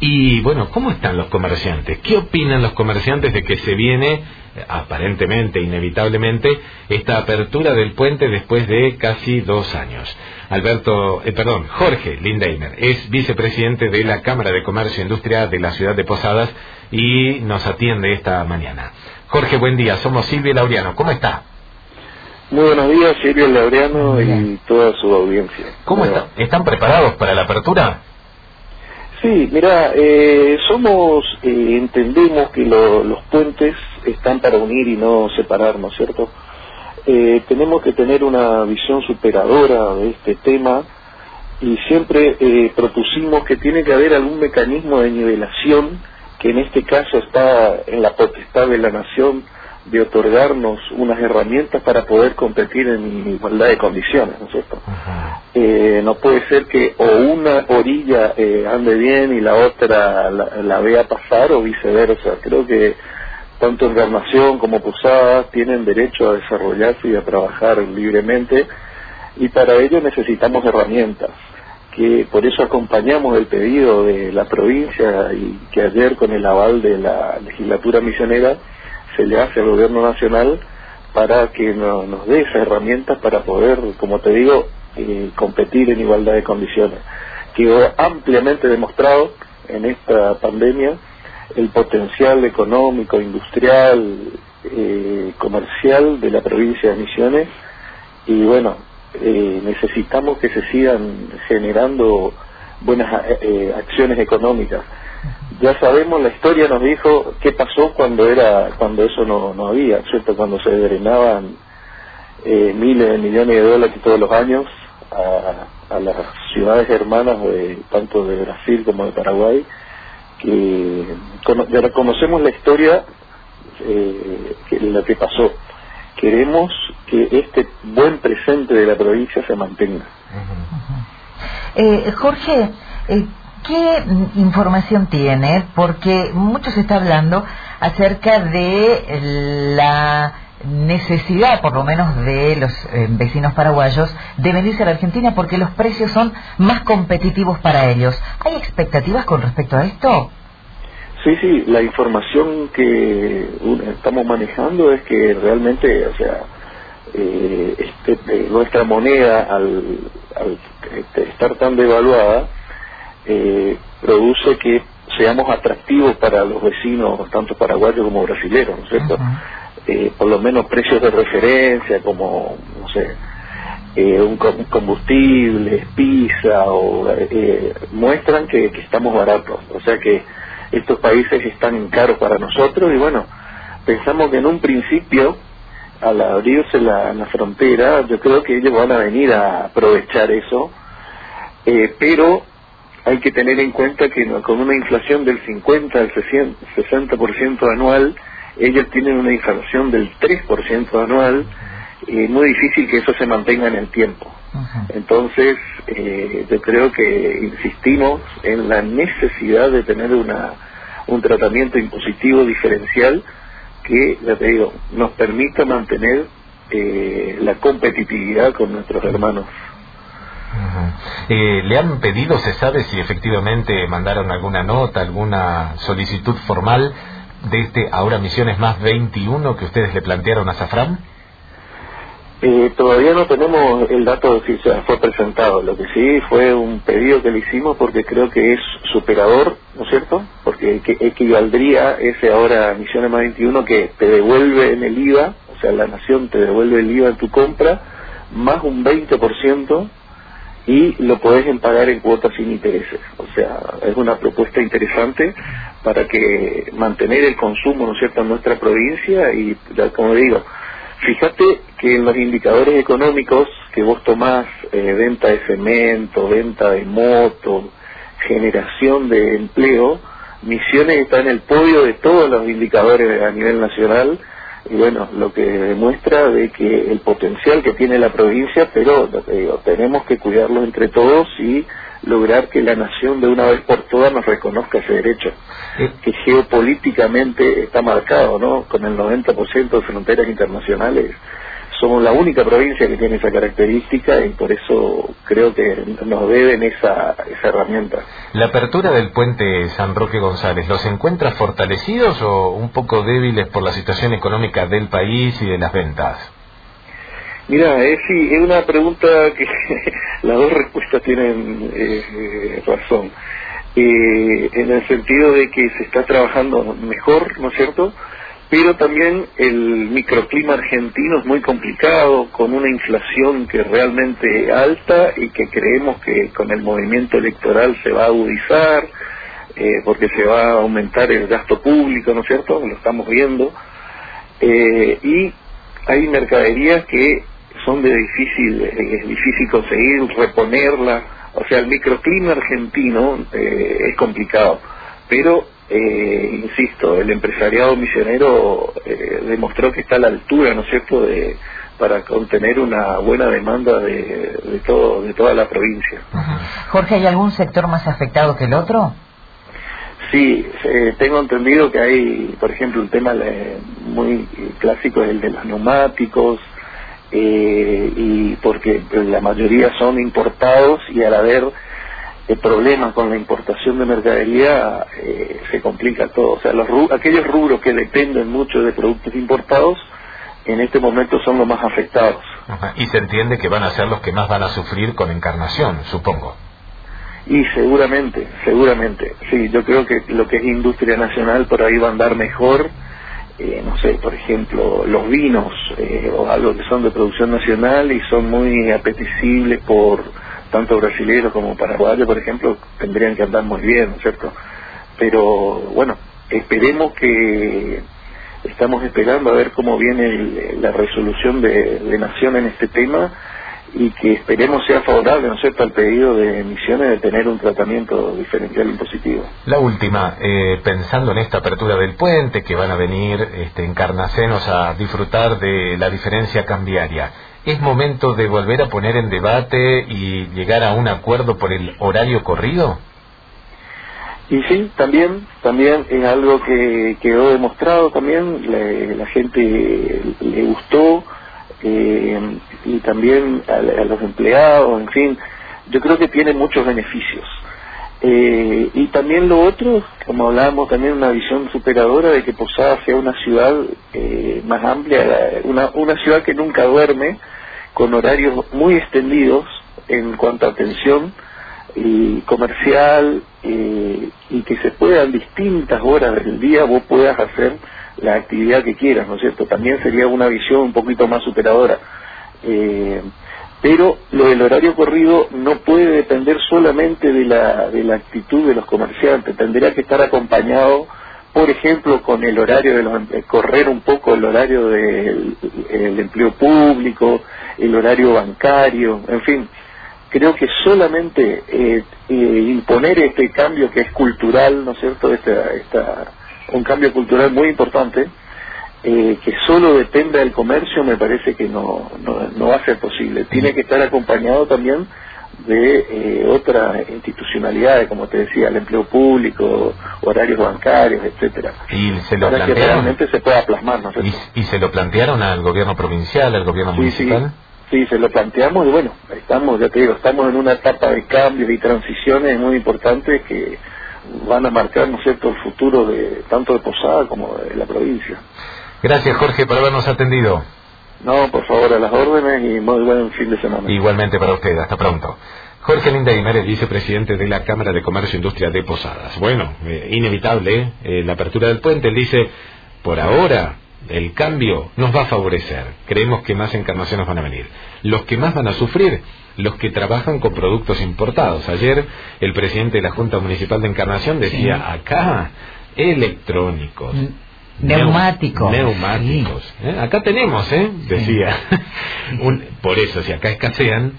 Y bueno, ¿cómo están los comerciantes? ¿Qué opinan los comerciantes de que se viene, eh, aparentemente, inevitablemente, esta apertura del puente después de casi dos años? Alberto, eh, perdón, Jorge Lindeimer es vicepresidente de la Cámara de Comercio e Industria de la ciudad de Posadas y nos atiende esta mañana. Jorge, buen día. Somos Silvia Laureano. ¿Cómo está? Muy buenos días, Silvia Laureano y toda su audiencia. ¿Cómo está? ¿Están preparados para la apertura? Sí, mira, eh, somos, eh, entendemos que los puentes están para unir y no separar, ¿no es cierto? Eh, tenemos que tener una visión superadora de este tema y siempre propusimos que tiene que haber algún mecanismo de nivelación que en este caso está en la potestad de la nación de otorgarnos unas herramientas para poder competir en igualdad de condiciones, ¿no es cierto? Eh, no puede ser que o una orilla eh, ande bien y la otra la, vea pasar o viceversa. Creo que tanto Encarnación como Posadas tienen derecho a desarrollarse y a trabajar libremente y para ello necesitamos herramientas que por eso acompañamos el pedido de la provincia y que ayer con el aval de la legislatura misionera se le hace al gobierno nacional para que nos dé esas herramientas para poder, como te digo, eh, competir en igualdad de condiciones. Quedó ampliamente demostrado en esta pandemia el potencial económico, industrial, eh, comercial de la provincia de Misiones y bueno, eh, necesitamos que se sigan generando buenas acciones económicas ya sabemos, la historia nos dijo qué pasó cuando era cuando eso no, no había, ¿cierto? Cuando se drenaban eh, miles de millones de dólares todos los años a, las ciudades hermanas de tanto de Brasil como de Paraguay, que ya conocemos la historia eh, que lo que pasó. Queremos que este buen presente de la provincia se mantenga. eh, Jorge, eh, ¿Qué información tiene? Porque mucho se está hablando acerca de la necesidad, por lo menos de los eh, vecinos paraguayos, de venirse a la Argentina porque los precios son más competitivos para ellos. ¿Hay expectativas con respecto a esto? Sí, sí, la información que estamos manejando es que realmente, o sea, eh, este, eh, nuestra moneda al, al este, estar tan devaluada, eh, produce que seamos atractivos para los vecinos, tanto paraguayos como brasileños, ¿no es cierto? Eh, por lo menos precios de referencia como, no sé, eh, un combustible, pizza, o, muestran que, estamos baratos. O sea que estos países están caros para nosotros y bueno, pensamos que en un principio, al abrirse la, la frontera, yo creo que ellos van a venir a aprovechar eso, pero hay que tener en cuenta que con una inflación del 50 al 60% anual, ellos tienen una inflación del 3% anual, y es muy difícil que eso se mantenga en el tiempo. Entonces, eh, yo creo que insistimos en la necesidad de tener una, un tratamiento impositivo diferencial que, ya te digo, nos permita mantener eh, la competitividad con nuestros hermanos eh, ¿Le han pedido, se sabe si efectivamente mandaron alguna nota, alguna solicitud formal de este ahora Misiones Más 21 que ustedes le plantearon a Safran? Eh, todavía no tenemos el dato de si fue presentado. Lo que sí fue un pedido que le hicimos porque creo que es superador, ¿no es cierto? Porque equivaldría ese ahora Misiones Más 21 que te devuelve en el IVA, o sea, la nación te devuelve el IVA en tu compra, más un 20% y lo podés pagar en cuotas sin intereses. O sea, es una propuesta interesante para que mantener el consumo, ¿no es cierto?, en nuestra provincia y, como digo, fíjate que en los indicadores económicos que vos tomás, eh, venta de cemento, venta de moto, generación de empleo, Misiones está en el podio de todos los indicadores a nivel nacional y bueno, lo que demuestra de que el potencial que tiene la provincia, pero tenemos que cuidarlo entre todos y lograr que la nación de una vez por todas nos reconozca ese derecho, que geopolíticamente está marcado, ¿no? Con el 90% de fronteras internacionales somos la única provincia que tiene esa característica y por eso creo que nos deben esa, esa herramienta. ¿La apertura del puente San Roque González los encuentra fortalecidos o un poco débiles por la situación económica del país y de las ventas? Mira, es, sí, es una pregunta que las dos respuestas tienen eh, eh, razón. Eh, en el sentido de que se está trabajando mejor, ¿no es cierto? Pero también el microclima argentino es muy complicado, con una inflación que es realmente alta y que creemos que con el movimiento electoral se va a agudizar, porque se va a aumentar el gasto público, ¿no es cierto? Lo estamos viendo. y hay mercaderías que son de difícil, es difícil conseguir, reponerla. O sea, el microclima argentino eh, es complicado, pero, eh, insisto, el empresariado misionero eh, demostró que está a la altura, ¿no es cierto?, de, para contener una buena demanda de, de, todo, de toda la provincia. Jorge, ¿hay algún sector más afectado que el otro? Sí, tengo entendido que hay, por ejemplo, un tema muy clásico es el de los neumáticos, eh, y porque la mayoría son importados y al haber el problemas con la importación de mercadería eh, se complica todo. O sea, los aquellos rubros que dependen mucho de productos importados en este momento son los más afectados. Y se entiende que van a ser los que más van a sufrir con encarnación, supongo. Y seguramente, seguramente. Sí, yo creo que lo que es industria nacional por ahí va a andar mejor eh, no sé, por ejemplo, los vinos eh, o algo que son de producción nacional y son muy apetecibles por tanto brasileños como paraguayos, por ejemplo, tendrían que andar muy bien, ¿no es cierto? Pero bueno, esperemos que estamos esperando a ver cómo viene la resolución de, de Nación en este tema y que esperemos sea favorable, ¿no es cierto?, al pedido de emisiones de tener un tratamiento diferencial impositivo. La última, eh, pensando en esta apertura del puente, que van a venir este, encarnacenos a disfrutar de la diferencia cambiaria, ¿es momento de volver a poner en debate y llegar a un acuerdo por el horario corrido? Y sí, también, también es algo que quedó demostrado también, la gente le gustó, eh, y también a, los empleados, en fin, yo creo que tiene muchos beneficios. Eh, y también lo otro, como hablábamos, también una visión superadora de que Posada sea una ciudad eh, más amplia, una, una ciudad que nunca duerme, con horarios muy extendidos en cuanto a atención y comercial, eh, y que se puedan distintas horas del día vos puedas hacer la actividad que quieras, ¿no es cierto? También sería una visión un poquito más superadora. Eh, pero lo del horario corrido no puede depender solamente de la, de la actitud de los comerciantes, tendría que estar acompañado, por ejemplo, con el horario de los, correr un poco el horario del empleo público, el horario bancario, en fin, creo que solamente eh, eh, imponer este cambio que es cultural, ¿no es cierto?, esta, esta un cambio cultural muy importante, eh, que solo dependa del comercio me parece que no, no, va a ser posible. Tiene que estar acompañado también de eh, otras institucionalidades, como te decía, el empleo público, horarios bancarios, etcétera, y se lo para que realmente se pueda plasmar. ¿no? ¿Y, se lo plantearon al gobierno provincial, al gobierno municipal? Sí, se lo planteamos y bueno, estamos, ya te digo, estamos en una etapa de cambios y transiciones muy importantes que van a marcar, ¿no es cierto?, el futuro de tanto de Posada como de la provincia. Gracias, Jorge, por habernos atendido. No, por favor, a las órdenes y muy buen fin de semana. Igualmente para usted, hasta pronto. Jorge Linda es vicepresidente de la Cámara de Comercio e Industria de Posadas. Bueno, eh, inevitable eh, la apertura del puente. Él dice, por ahora el cambio nos va a favorecer. Creemos que más encarnaciones van a venir. Los que más van a sufrir, los que trabajan con productos importados. Ayer el presidente de la Junta Municipal de Encarnación decía, acá, electrónicos. Neumáticos. Neumáticos. ¿eh? Acá tenemos, ¿eh? Decía. por eso, si acá escasean,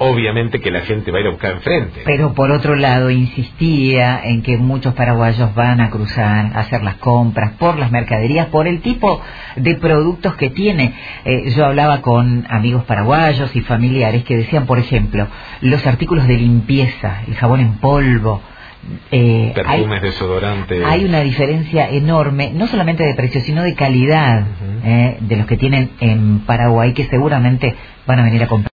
obviamente que la gente va a ir a buscar enfrente. Pero por otro lado, insistía en que muchos paraguayos van a cruzar, a hacer las compras por las mercaderías, por el tipo de productos que tiene. Eh, yo hablaba con amigos paraguayos y familiares que decían, por ejemplo, los artículos de limpieza, el jabón en polvo, eh, perfumes, desodorantes. Hay una diferencia enorme, no solamente de precio, sino de calidad eh, de los que tienen en Paraguay, que seguramente van a venir a comprar.